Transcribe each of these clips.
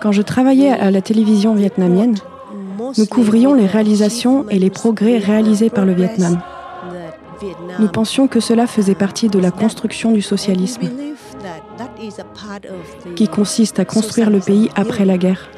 Quand je travaillais à la télévision vietnamienne, nous couvrions les réalisations et les progrès réalisés par le Vietnam. Nous pensions que cela faisait partie de la construction du socialisme, qui consiste à construire le pays après la guerre.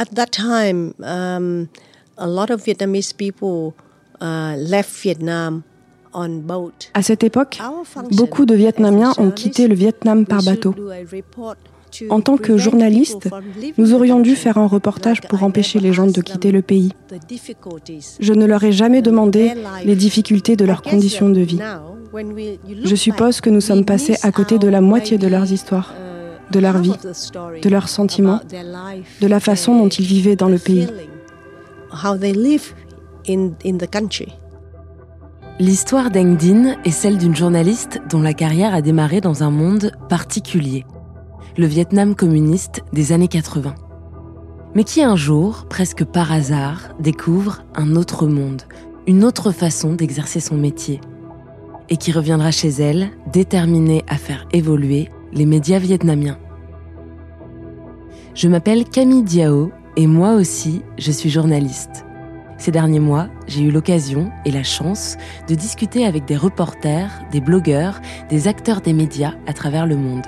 At that time, um, a lot of Vietnamese people uh, left Vietnam on boat. À cette époque, beaucoup de Vietnamiens ont quitté le Vietnam par bateau. En tant que journaliste, nous aurions dû faire un reportage pour empêcher les gens de quitter le pays. Je ne leur ai jamais demandé les difficultés de leurs conditions de vie. Je suppose que nous sommes passés à côté de la moitié de leurs histoires de leur vie, de leurs sentiments, de la façon dont ils vivaient dans le pays. L'histoire d'Eng Dinh est celle d'une journaliste dont la carrière a démarré dans un monde particulier, le Vietnam communiste des années 80. Mais qui un jour, presque par hasard, découvre un autre monde, une autre façon d'exercer son métier, et qui reviendra chez elle déterminée à faire évoluer les médias vietnamiens. Je m'appelle Camille Diao et moi aussi, je suis journaliste. Ces derniers mois, j'ai eu l'occasion et la chance de discuter avec des reporters, des blogueurs, des acteurs des médias à travers le monde.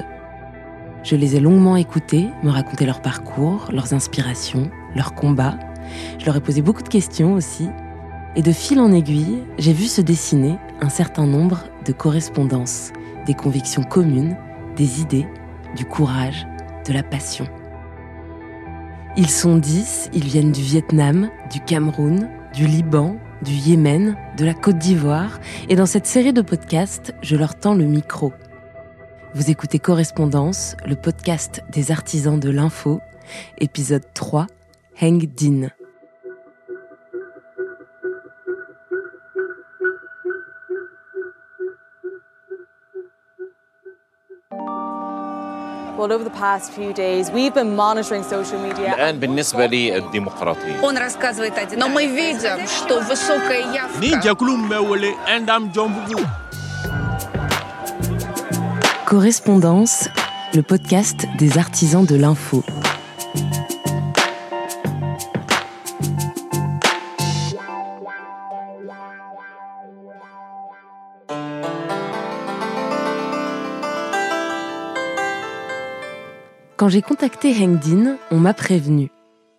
Je les ai longuement écoutés, me raconter leur parcours, leurs inspirations, leurs combats. Je leur ai posé beaucoup de questions aussi. Et de fil en aiguille, j'ai vu se dessiner un certain nombre de correspondances, des convictions communes des idées, du courage, de la passion. Ils sont dix, ils viennent du Vietnam, du Cameroun, du Liban, du Yémen, de la Côte d'Ivoire, et dans cette série de podcasts, je leur tends le micro. Vous écoutez Correspondance, le podcast des artisans de l'info, épisode 3, Heng Din. Well, over the past few days, we've been monitoring social media. الآن بالنسبة للديمقراطية. Он рассказывает один. Но мы видим, что высокая явка. Correspondance, le podcast des artisans de l'info. Quand j'ai contacté Heng Dinh, on m'a prévenu.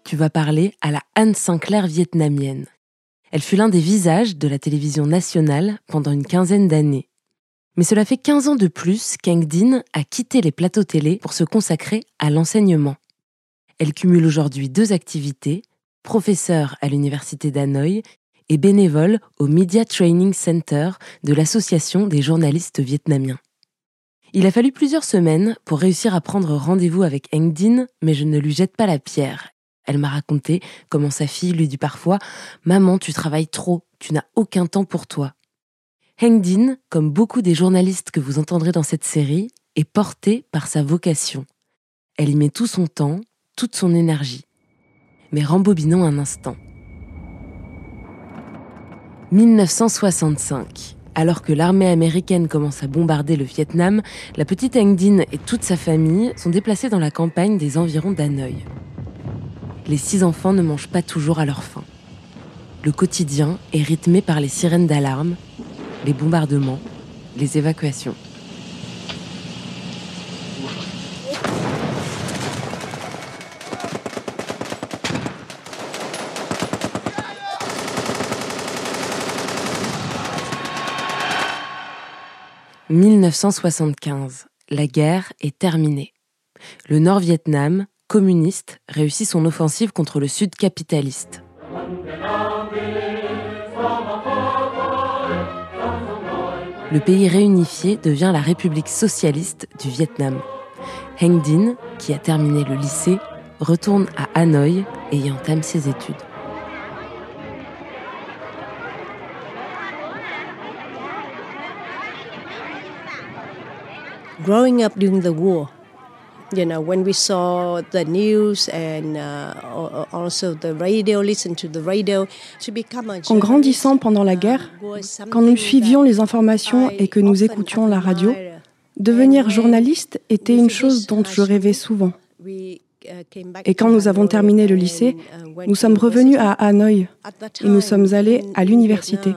Tu vas parler à la Anne Sinclair vietnamienne. Elle fut l'un des visages de la télévision nationale pendant une quinzaine d'années. Mais cela fait 15 ans de plus qu'Heng Dinh a quitté les plateaux télé pour se consacrer à l'enseignement. Elle cumule aujourd'hui deux activités, professeure à l'université d'Hanoï et bénévole au Media Training Center de l'Association des journalistes vietnamiens. Il a fallu plusieurs semaines pour réussir à prendre rendez-vous avec Heng Dinh, mais je ne lui jette pas la pierre. Elle m'a raconté comment sa fille lui dit parfois Maman, tu travailles trop, tu n'as aucun temps pour toi. Heng Dinh, comme beaucoup des journalistes que vous entendrez dans cette série, est portée par sa vocation. Elle y met tout son temps, toute son énergie. Mais rembobinons un instant. 1965. Alors que l'armée américaine commence à bombarder le Vietnam, la petite Heng Dinh et toute sa famille sont déplacés dans la campagne des environs d'Hanoï. Les six enfants ne mangent pas toujours à leur faim. Le quotidien est rythmé par les sirènes d'alarme, les bombardements, les évacuations. 1975. La guerre est terminée. Le Nord-Vietnam, communiste, réussit son offensive contre le Sud capitaliste. Le pays réunifié devient la République socialiste du Vietnam. Heng Dinh, qui a terminé le lycée, retourne à Hanoï et y entame ses études. Growing up during the war, you know, when we saw the news and uh, also the radio, listen to the radio, to become a En grandissant pendant la guerre, quand nous suivions les informations et que nous écoutions la radio, devenir journaliste était une chose dont je rêvais souvent. Et quand nous avons terminé le lycée, nous sommes revenus à Hanoï et nous sommes allés à l'université.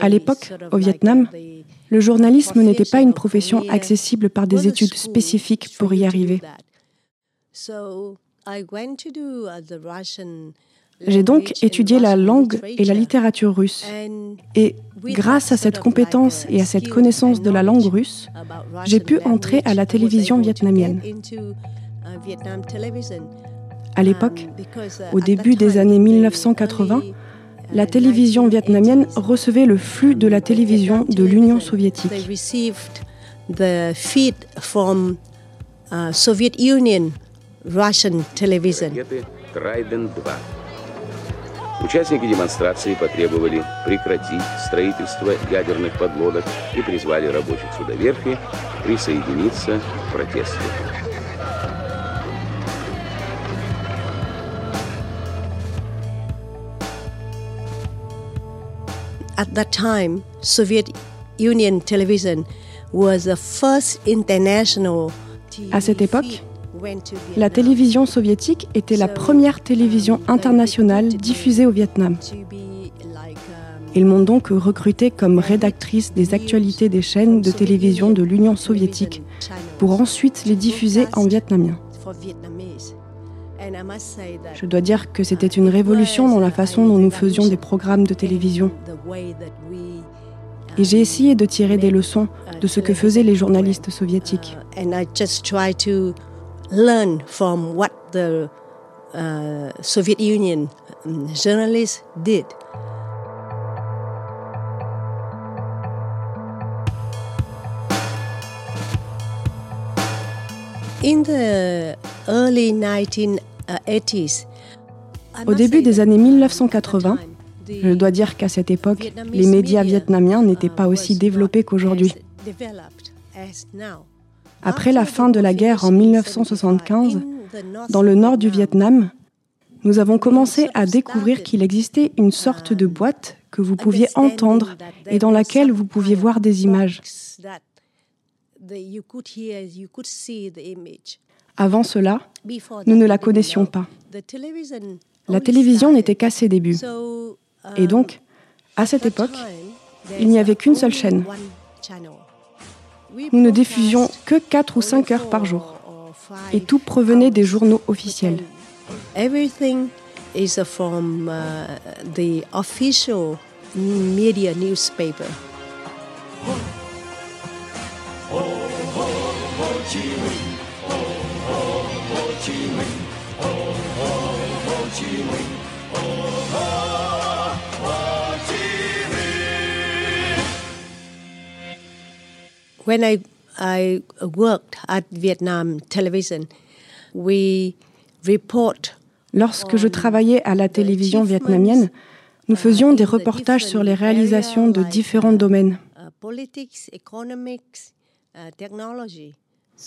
À l'époque, au Vietnam, le journalisme n'était pas une profession accessible par des études spécifiques pour y arriver. J'ai donc étudié la langue et la littérature russe. Et grâce à cette compétence et à cette connaissance de la langue russe, j'ai pu entrer à la télévision vietnamienne. À l'époque, au début des années 1980, la télévision vietnamienne recevait le flux de la télévision de l'Union soviétique. Uh. Участники демонстрации потребовали прекратить строительство ядерных подлодок и призвали рабочих судоверфи присоединиться к протесту. At that time, Soviet Union television was the first international À cette époque, la télévision soviétique était la première télévision internationale diffusée au Vietnam. Ils m'ont donc recrutée comme rédactrice des actualités des chaînes de télévision de l'Union soviétique pour ensuite les diffuser en vietnamien. Je dois dire que c'était une révolution dans la façon dont nous faisions des programmes de télévision. Et j'ai essayé de tirer des leçons de ce que faisaient les journalistes soviétiques. uh, journalists did. In the early 1980s, Au début des années 1980, je dois dire qu'à cette époque, les médias vietnamiens n'étaient pas aussi développés qu'aujourd'hui. Après la fin de la guerre en 1975, dans le nord du Vietnam, nous avons commencé à découvrir qu'il existait une sorte de boîte que vous pouviez entendre et dans laquelle vous pouviez voir des images. Avant cela, nous ne la connaissions pas. La télévision n'était qu'à ses débuts. Et donc, à cette époque, il n'y avait qu'une seule chaîne. Nous ne diffusions que 4 ou 5 heures par jour. Et tout provenait des journaux officiels. When I, I worked at Vietnam television, we report Lorsque je travaillais à la télévision vietnamienne, nous faisions des reportages sur les réalisations de différents domaines.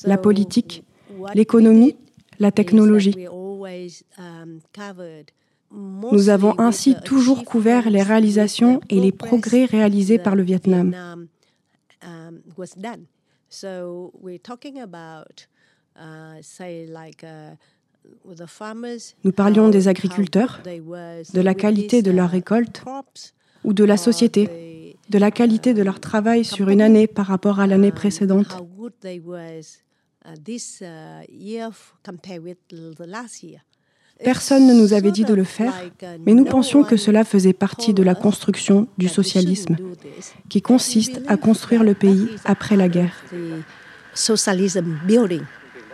La politique, l'économie, la technologie. Nous avons ainsi toujours couvert les réalisations et les progrès réalisés par le Vietnam. Nous parlions des agriculteurs, de la qualité de leur récolte ou de la société, de la qualité de leur travail sur une année par rapport à l'année précédente. Personne ne nous avait dit de le faire, mais nous pensions que cela faisait partie de la construction du socialisme, qui consiste à construire le pays après la guerre. Socialism building,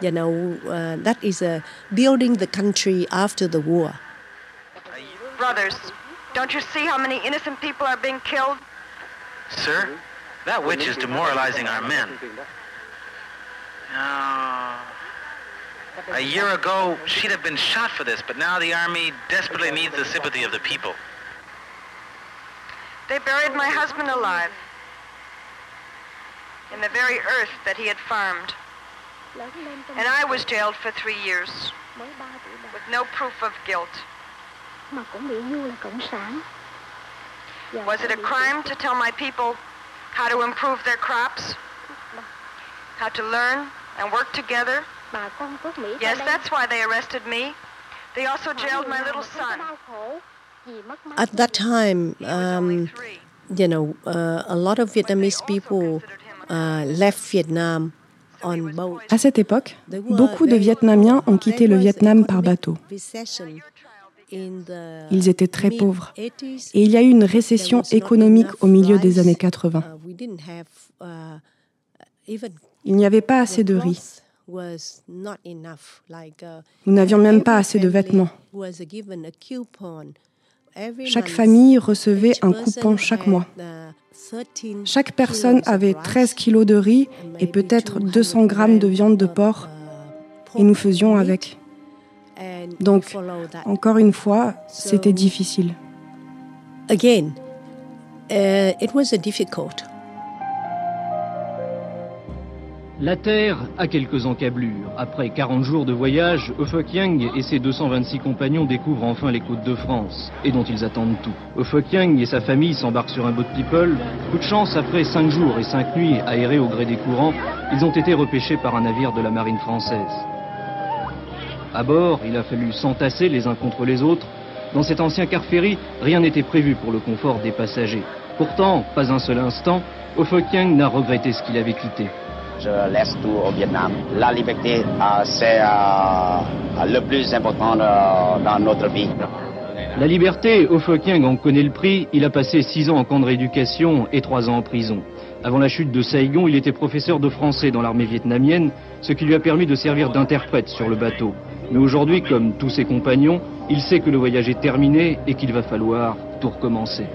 you know, uh, that is uh, building the country after the war. Brothers, don't you see how many innocent people are being killed? Sir, that witch is demoralizing our men. Oh. A year ago, she'd have been shot for this, but now the army desperately needs the sympathy of the people. They buried my husband alive. in the very earth that he had farmed. And I was jailed for three years with no proof of guilt. Was it a crime to tell my people how to improve their crops? How to learn and work together? Yes, that's why they arrested me. They also jailed my little son. At that time, um, you know, uh, a lot of Vietnamese people uh, left Vietnam on boat. À cette époque, beaucoup de Vietnamiens ont quitté le Vietnam par bateau. Ils étaient très pauvres et il y a eu une récession économique au milieu des années 80. Il n'y avait pas assez de riz. Nous n'avions même pas assez de vêtements. Chaque famille recevait un coupon chaque mois. Chaque personne avait 13 kilos de riz et peut-être 200 grammes de viande de porc et nous faisions avec. Donc, encore une fois, c'était difficile. Again, uh, it was difficult. La Terre a quelques encablures. Après 40 jours de voyage, Yang et ses 226 compagnons découvrent enfin les côtes de France, et dont ils attendent tout. Yang et sa famille s'embarquent sur un boat people. Coup de chance, après 5 jours et 5 nuits aérés au gré des courants, ils ont été repêchés par un navire de la marine française. À bord, il a fallu s'entasser les uns contre les autres. Dans cet ancien car ferry, rien n'était prévu pour le confort des passagers. Pourtant, pas un seul instant, Yang n'a regretté ce qu'il avait quitté je laisse tout au Vietnam. La liberté, euh, c'est euh, le plus important euh, dans notre vie. La liberté, Ho en connaît le prix. Il a passé six ans en camp de rééducation et trois ans en prison. Avant la chute de Saigon, il était professeur de français dans l'armée vietnamienne, ce qui lui a permis de servir d'interprète sur le bateau. Mais aujourd'hui, comme tous ses compagnons, il sait que le voyage est terminé et qu'il va falloir tout recommencer.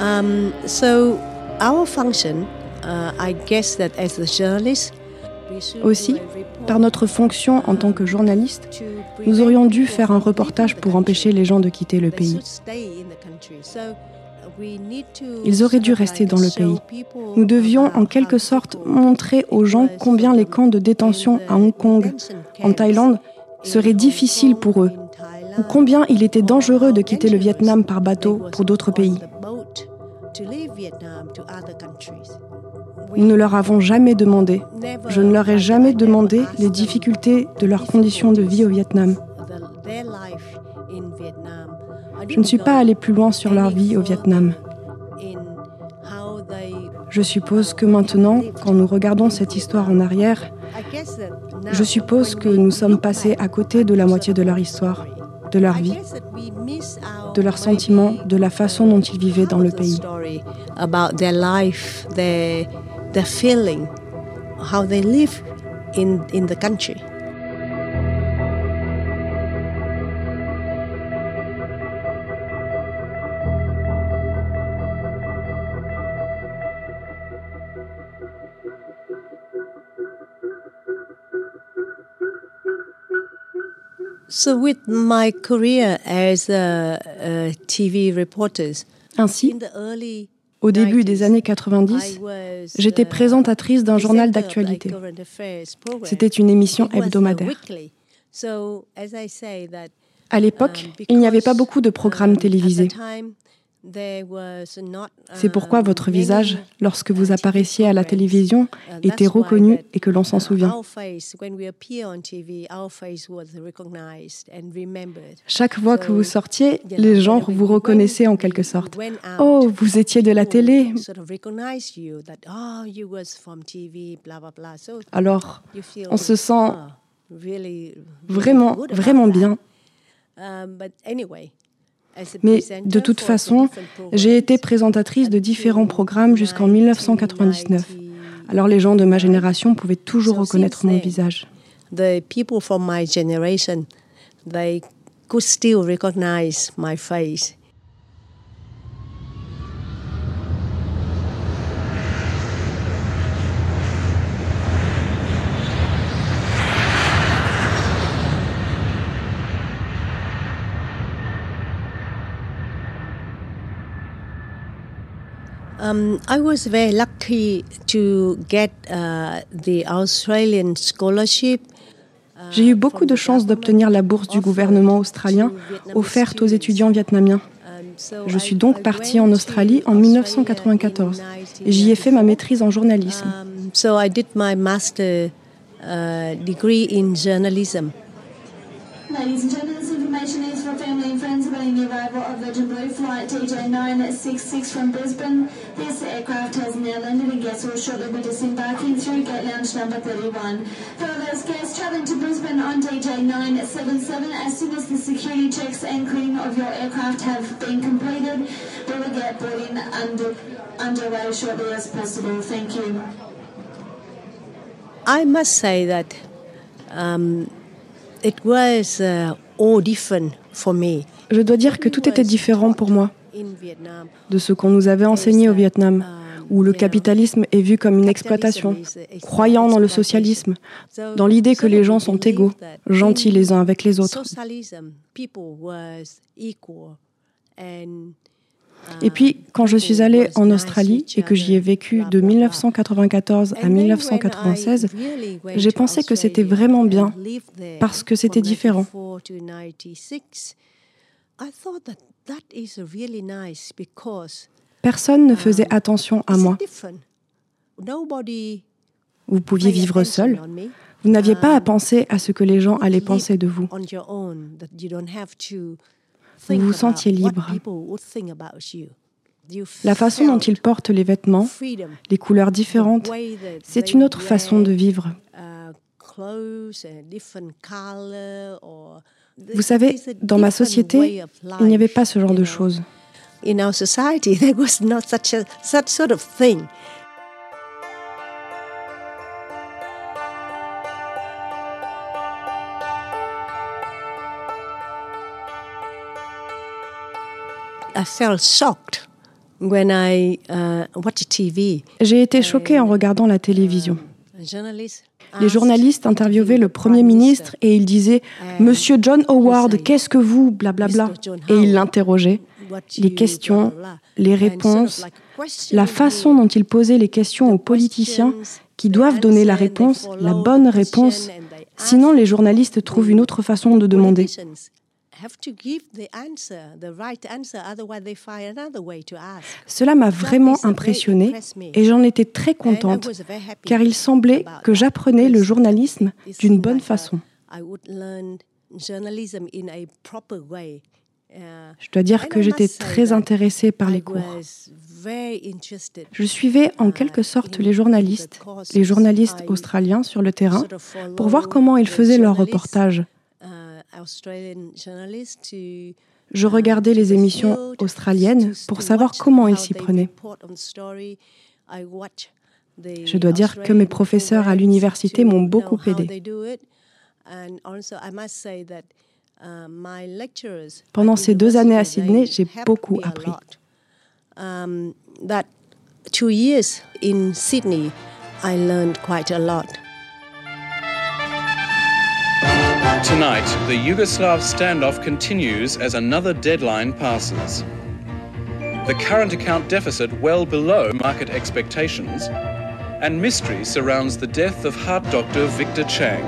Um, so, our function Aussi, par notre fonction en tant que journaliste, nous aurions dû faire un reportage pour empêcher les gens de quitter le pays. Ils auraient dû rester dans le pays. Nous devions en quelque sorte montrer aux gens combien les camps de détention à Hong Kong, en Thaïlande, seraient difficiles pour eux, ou combien il était dangereux de quitter le Vietnam par bateau pour d'autres pays. Nous ne leur avons jamais demandé, je ne leur ai jamais demandé les difficultés de leurs conditions de vie au Vietnam. Je ne suis pas allé plus loin sur leur vie au Vietnam. Je suppose que maintenant, quand nous regardons cette histoire en arrière, je suppose que nous sommes passés à côté de la moitié de leur histoire, de leur vie, de leurs sentiments, de la façon dont ils vivaient dans le pays. The feeling, how they live in, in the country. So, with my career as a, a TV reporter, Ainsi, in the early Au début des années 90, j'étais présentatrice d'un journal d'actualité. C'était une émission hebdomadaire. À l'époque, il n'y avait pas beaucoup de programmes télévisés. C'est pourquoi votre visage, lorsque vous apparaissiez à la télévision, était reconnu et que l'on s'en souvient. Chaque fois que vous sortiez, les gens vous reconnaissaient en quelque sorte. Oh, vous étiez de la télé. Alors, on se sent vraiment, vraiment bien. Mais de toute façon, j'ai été présentatrice de différents programmes jusqu'en 1999. Alors les gens de ma génération pouvaient toujours reconnaître mon visage. The people from my generation, they could still recognize my face. Um, I was very lucky to get uh, the Australian scholarship. J'ai eu beaucoup de chance d'obtenir la bourse du gouvernement australien offerte aux étudiants vietnamiens. Je suis donc partie en Australie en 1994 et j'y ai fait ma maîtrise en journalisme. Um, so I did my master uh, degree in journalism. Ladies and gentlemen, this information is for family and friends awaiting the arrival of Virgin Blue Flight TJ966 from Brisbane. This aircraft has now landed and guests will shortly be disembarking through gate lounge number 31. For those guests travelling to Brisbane on DJ977, as soon as the security checks and cleaning of your aircraft have been completed, we will get boarding under, underway shortly as possible. Thank you. I must say that um, it was uh, all different for me. Je dois dire que tout était différent pour moi de ce qu'on nous avait enseigné au Vietnam, où le capitalisme est vu comme une exploitation, croyant dans le socialisme, dans l'idée que les gens sont égaux, gentils les uns avec les autres. Et puis, quand je suis allée en Australie et que j'y ai vécu de 1994 à 1996, j'ai pensé que c'était vraiment bien parce que c'était différent. Personne ne faisait attention à moi. Vous pouviez vivre seul. Vous n'aviez pas à penser à ce que les gens allaient penser de vous. Vous vous sentiez libre. La façon dont ils portent les vêtements, les couleurs différentes, c'est une autre façon de vivre. Vous savez, dans ma société, il n'y avait pas ce genre de choses. I felt shocked when I uh, watched TV. J'ai été choquée en regardant la télévision. Les journalistes interviewaient le Premier ministre et ils disaient Monsieur John Howard, qu'est-ce que vous blablabla Et ils l'interrogeaient. Les questions, les réponses, la façon dont ils posaient les questions aux politiciens qui doivent donner la réponse, la bonne réponse. Sinon, les journalistes trouvent une autre façon de demander. Cela m'a vraiment impressionnée et j'en étais très contente car il semblait que j'apprenais le journalisme d'une bonne façon. Je dois dire que j'étais très intéressée par les cours. Je suivais en quelque sorte les journalistes, les journalistes australiens sur le terrain, pour voir comment ils faisaient leurs reportages. Je regardais les émissions australiennes pour savoir comment ils s'y prenaient. Je dois dire que mes professeurs à l'université m'ont beaucoup aidé. Pendant ces deux années à Sydney, j'ai beaucoup appris. two years in Sydney, I learned quite a lot. Tonight, the Yugoslav standoff continues as another deadline passes. The current account deficit well below market expectations, and mystery surrounds the death of heart doctor Victor Chang.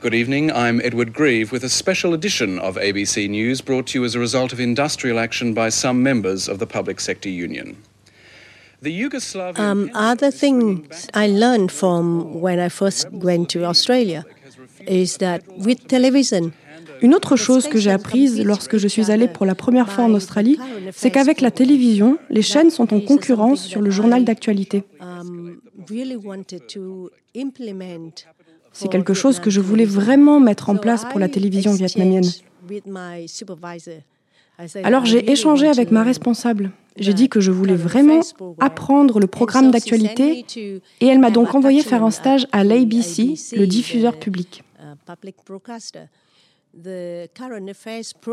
Good evening, I'm Edward Grieve with a special edition of ABC News brought to you as a result of industrial action by some members of the Public Sector Union. Um, other things I learned from when I first went to Australia is that with television, Une autre chose que j'ai apprise lorsque je suis allée pour la première fois en Australie, c'est qu'avec la télévision, les chaînes sont en concurrence sur le journal d'actualité. C'est quelque chose que je voulais vraiment mettre en place pour la télévision vietnamienne. Alors j'ai échangé avec ma responsable. J'ai dit que je voulais vraiment apprendre le programme d'actualité et elle m'a donc envoyé faire un stage à l'ABC, le diffuseur public.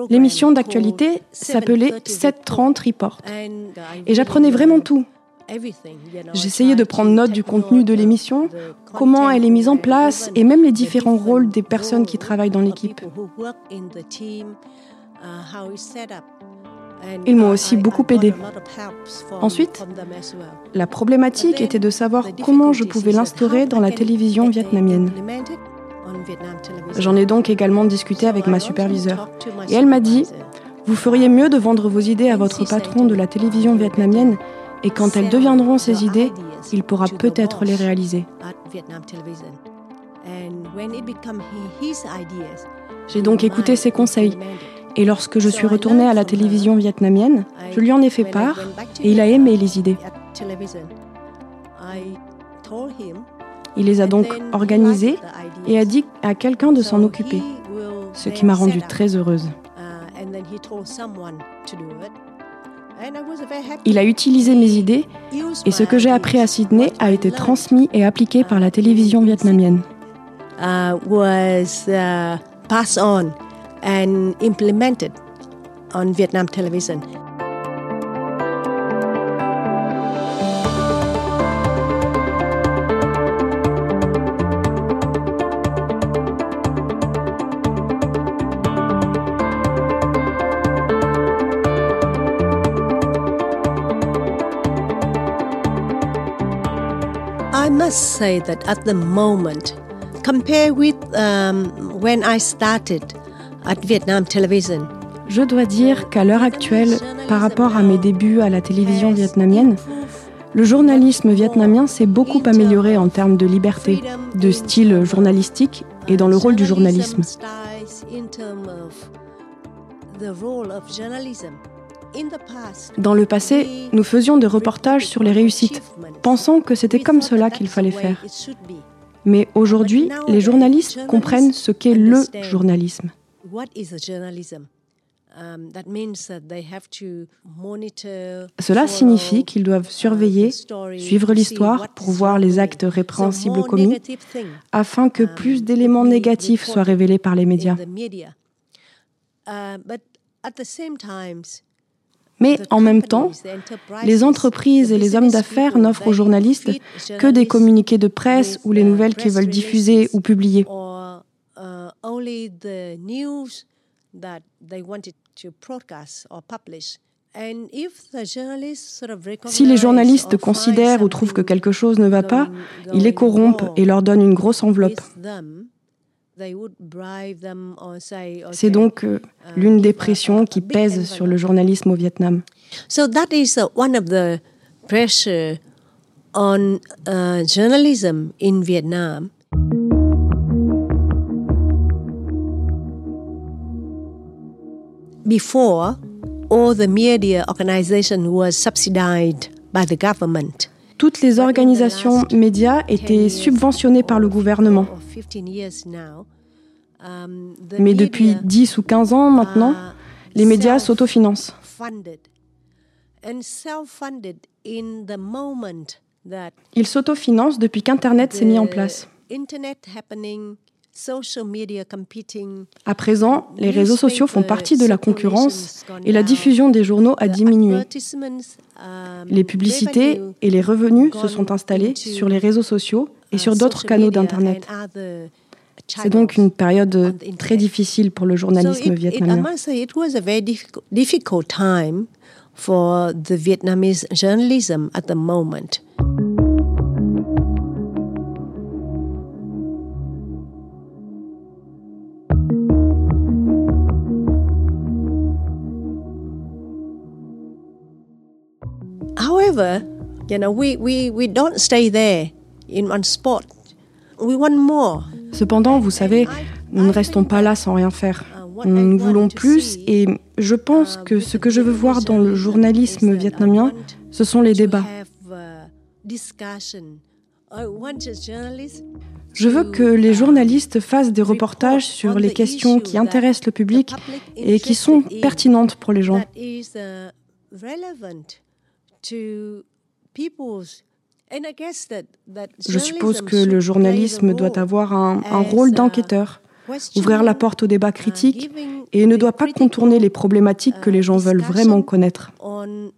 L'émission d'actualité s'appelait 730 Report et j'apprenais vraiment tout. J'essayais de prendre note du contenu de l'émission, comment elle est mise en place et même les différents rôles des personnes qui travaillent dans l'équipe. Ils m'ont aussi beaucoup aidé. Ensuite, la problématique était de savoir comment je pouvais l'instaurer dans la télévision vietnamienne. J'en ai donc également discuté avec ma superviseure. Et elle m'a dit, vous feriez mieux de vendre vos idées à votre patron de la télévision vietnamienne et quand elles deviendront ses idées, il pourra peut-être les réaliser. J'ai donc écouté ses conseils et lorsque je suis retournée à la télévision vietnamienne, je lui en ai fait part et il a aimé les idées. Il les a donc organisées et a dit à quelqu'un de s'en occuper, ce qui m'a rendue très heureuse. Il a utilisé mes idées et ce que j'ai appris à Sydney a été transmis et appliqué par la télévision vietnamienne. And implemented on Vietnam television. I must say that at the moment, compare with um, when I started je dois dire qu'à l'heure actuelle, par rapport à mes débuts à la télévision vietnamienne, le journalisme vietnamien s'est beaucoup amélioré en termes de liberté, de style journalistique et dans le rôle du journalisme. Dans le passé, nous faisions des reportages sur les réussites, pensant que c'était comme cela qu'il fallait faire. Mais aujourd'hui, les journalistes comprennent ce qu'est le journalisme. Cela signifie qu'ils doivent surveiller, suivre l'histoire pour voir les actes répréhensibles commis, afin que plus d'éléments négatifs soient révélés par les médias. Mais en même temps, les entreprises et les hommes d'affaires n'offrent aux journalistes que des communiqués de presse ou les nouvelles qu'ils veulent diffuser ou publier. Si les journalistes considèrent ou trouvent que quelque chose ne va pas, ils les corrompent et leur donnent une grosse enveloppe. C'est donc euh, l'une des pressions qui pèsent sur le journalisme au Vietnam. So Before, all the media organization was subsidized by the government. Toutes les organisations médias étaient subventionnées par le gouvernement. Mais depuis 10 ou 15 ans maintenant, les médias s'autofinancent. Ils s'autofinancent depuis qu'Internet s'est mis en place. À présent, les réseaux sociaux font partie de la concurrence et la diffusion des journaux a diminué. Les publicités et les revenus se sont installés sur les réseaux sociaux et sur d'autres canaux d'Internet. C'est donc une période très difficile pour le journalisme vietnamien. However, you know, we, we, we don't stay there in one spot. We want more. Cependant, vous savez, nous ne restons pas là sans rien faire. Nous voulons plus et je pense que ce que je veux voir dans le journalisme vietnamien, ce sont les débats. Je veux que les journalistes fassent des reportages sur les questions qui intéressent le public et qui sont pertinentes pour les gens. Je suppose que le journalisme doit avoir un, rôle d'enquêteur, ouvrir la porte au débat critique et ne doit pas contourner les problématiques que les gens veulent vraiment connaître. um,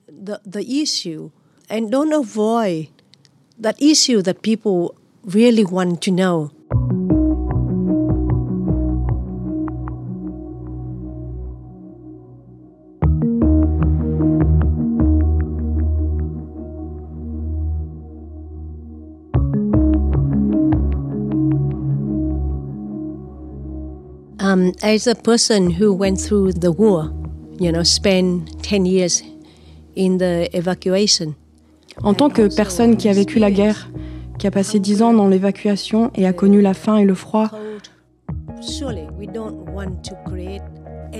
as a person who went through the war, you know, spent 10 years in the evacuation. En tant que personne qui a vécu la guerre, qui a passé dix ans dans l'évacuation et a connu la faim et le froid,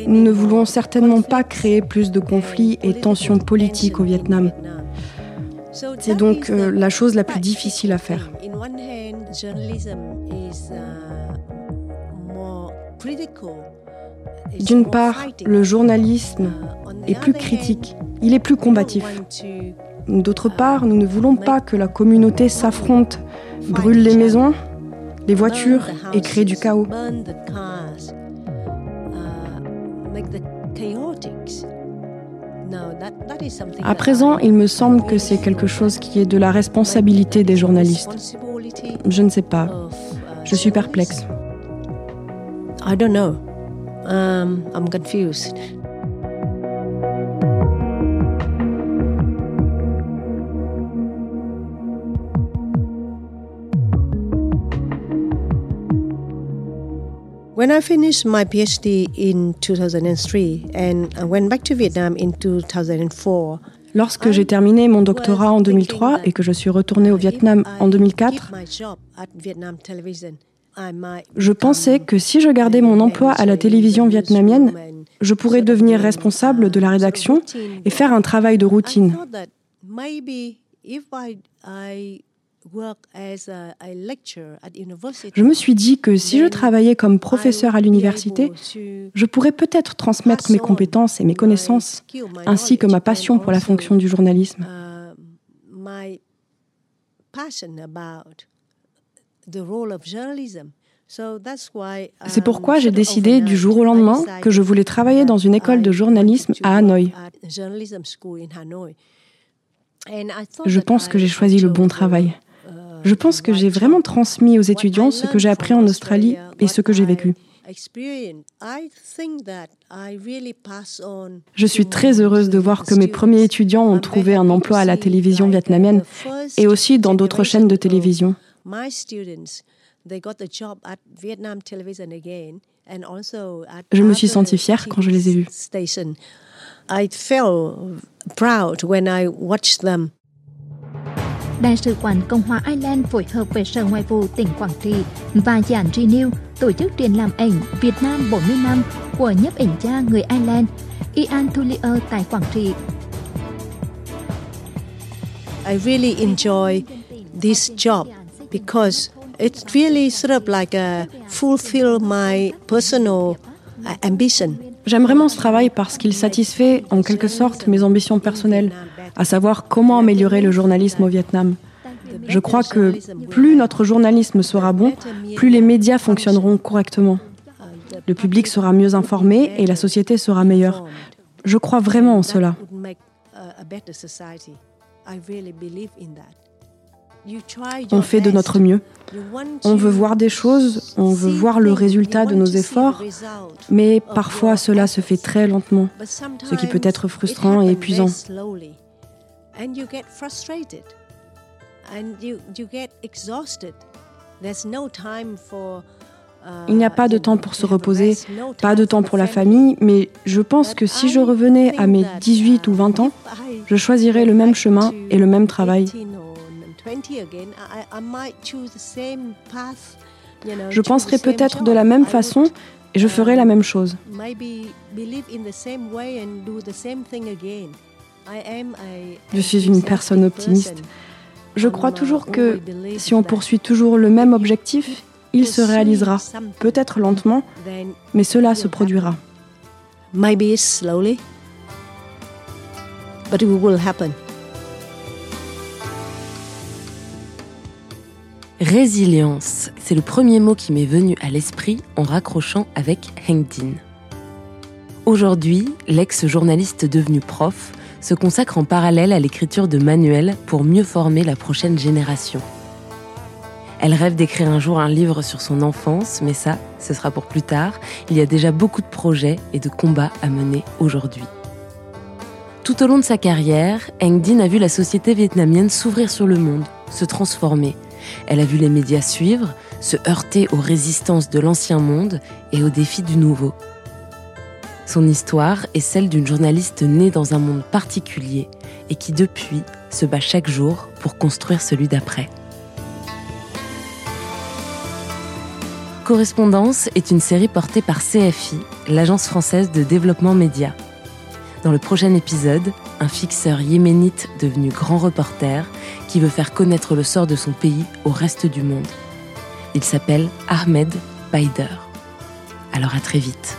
nous ne voulons certainement pas créer plus de conflits et tensions politiques au Vietnam. C'est donc euh, la chose la plus difficile à faire. D'une part, le journalisme est plus critique, il est plus combatif. D'autre part, nous ne voulons pas que la communauté s'affronte, brûle les maisons, les voitures et crée du chaos. À présent, il me semble que c'est quelque chose qui est de la responsabilité des journalistes. Je ne sais pas. Je suis perplexe. I don't know. Um, I'm confused. When I finished my PhD in 2003 and I went back to Vietnam in 2004, Lorsque j'ai terminé mon doctorat en 2003 et que je suis retournée au Vietnam en 2004, je pensais que si je gardais mon emploi à la télévision vietnamienne, je pourrais devenir responsable de la rédaction et faire un travail de routine. Je me suis dit que si je travaillais comme professeur à l'université, je pourrais peut-être transmettre mes compétences et mes connaissances, ainsi que ma passion pour la fonction du journalisme. C'est pourquoi j'ai décidé du jour au lendemain que je voulais travailler dans une école de journalisme à Hanoï. Je pense que j'ai choisi le bon travail. Je pense que j'ai vraiment transmis aux étudiants ce que j'ai appris en Australie et ce que j'ai vécu. Je suis très heureuse de voir que mes premiers étudiants ont trouvé un emploi à la télévision vietnamienne et aussi dans d'autres chaînes de télévision. Je me suis sentie fière quand je les ai vus. I felt proud when I watched them. Đại sứ quán Cộng hòa Ireland phối hợp với Sở Ngoại vụ tỉnh Quảng Trị và Giản Renew tổ chức triển lãm ảnh Việt Nam 40 năm của nhấp ảnh gia người Ireland Ian Thulier tại Quảng Trị. I really enjoy this job because it really sort of like a fulfill my personal ambition. J'aime vraiment ce travail parce qu'il satisfait en quelque sorte mes ambitions personnelles à savoir comment améliorer le journalisme au Vietnam. Je crois que plus notre journalisme sera bon, plus les médias fonctionneront correctement. Le public sera mieux informé et la société sera meilleure. Je crois vraiment en cela. On fait de notre mieux. On veut voir des choses, on veut voir le résultat de nos efforts, mais parfois cela se fait très lentement, ce qui peut être frustrant et épuisant. Il n'y a pas de temps pour se reposer, pas de temps pour la famille, mais je pense que si je revenais à mes 18 ou 20 ans, je choisirais le même chemin et le même travail. Je penserais peut-être de la même façon et je ferais la même chose. Je suis une personne optimiste. Je crois toujours que si on poursuit toujours le même objectif, il se réalisera, peut-être lentement, mais cela se produira. Maybe slowly, but it will happen. Résilience, c'est le premier mot qui m'est venu à l'esprit en raccrochant avec Heng Din. Aujourd'hui, l'ex-journaliste devenu prof se consacre en parallèle à l'écriture de manuels pour mieux former la prochaine génération. Elle rêve d'écrire un jour un livre sur son enfance, mais ça, ce sera pour plus tard. Il y a déjà beaucoup de projets et de combats à mener aujourd'hui. Tout au long de sa carrière, Eng Dinh a vu la société vietnamienne s'ouvrir sur le monde, se transformer. Elle a vu les médias suivre, se heurter aux résistances de l'ancien monde et aux défis du nouveau. Son histoire est celle d'une journaliste née dans un monde particulier et qui depuis se bat chaque jour pour construire celui d'après. Correspondance est une série portée par CFI, l'agence française de développement média. Dans le prochain épisode, un fixeur yéménite devenu grand reporter qui veut faire connaître le sort de son pays au reste du monde. Il s'appelle Ahmed Baider. Alors à très vite.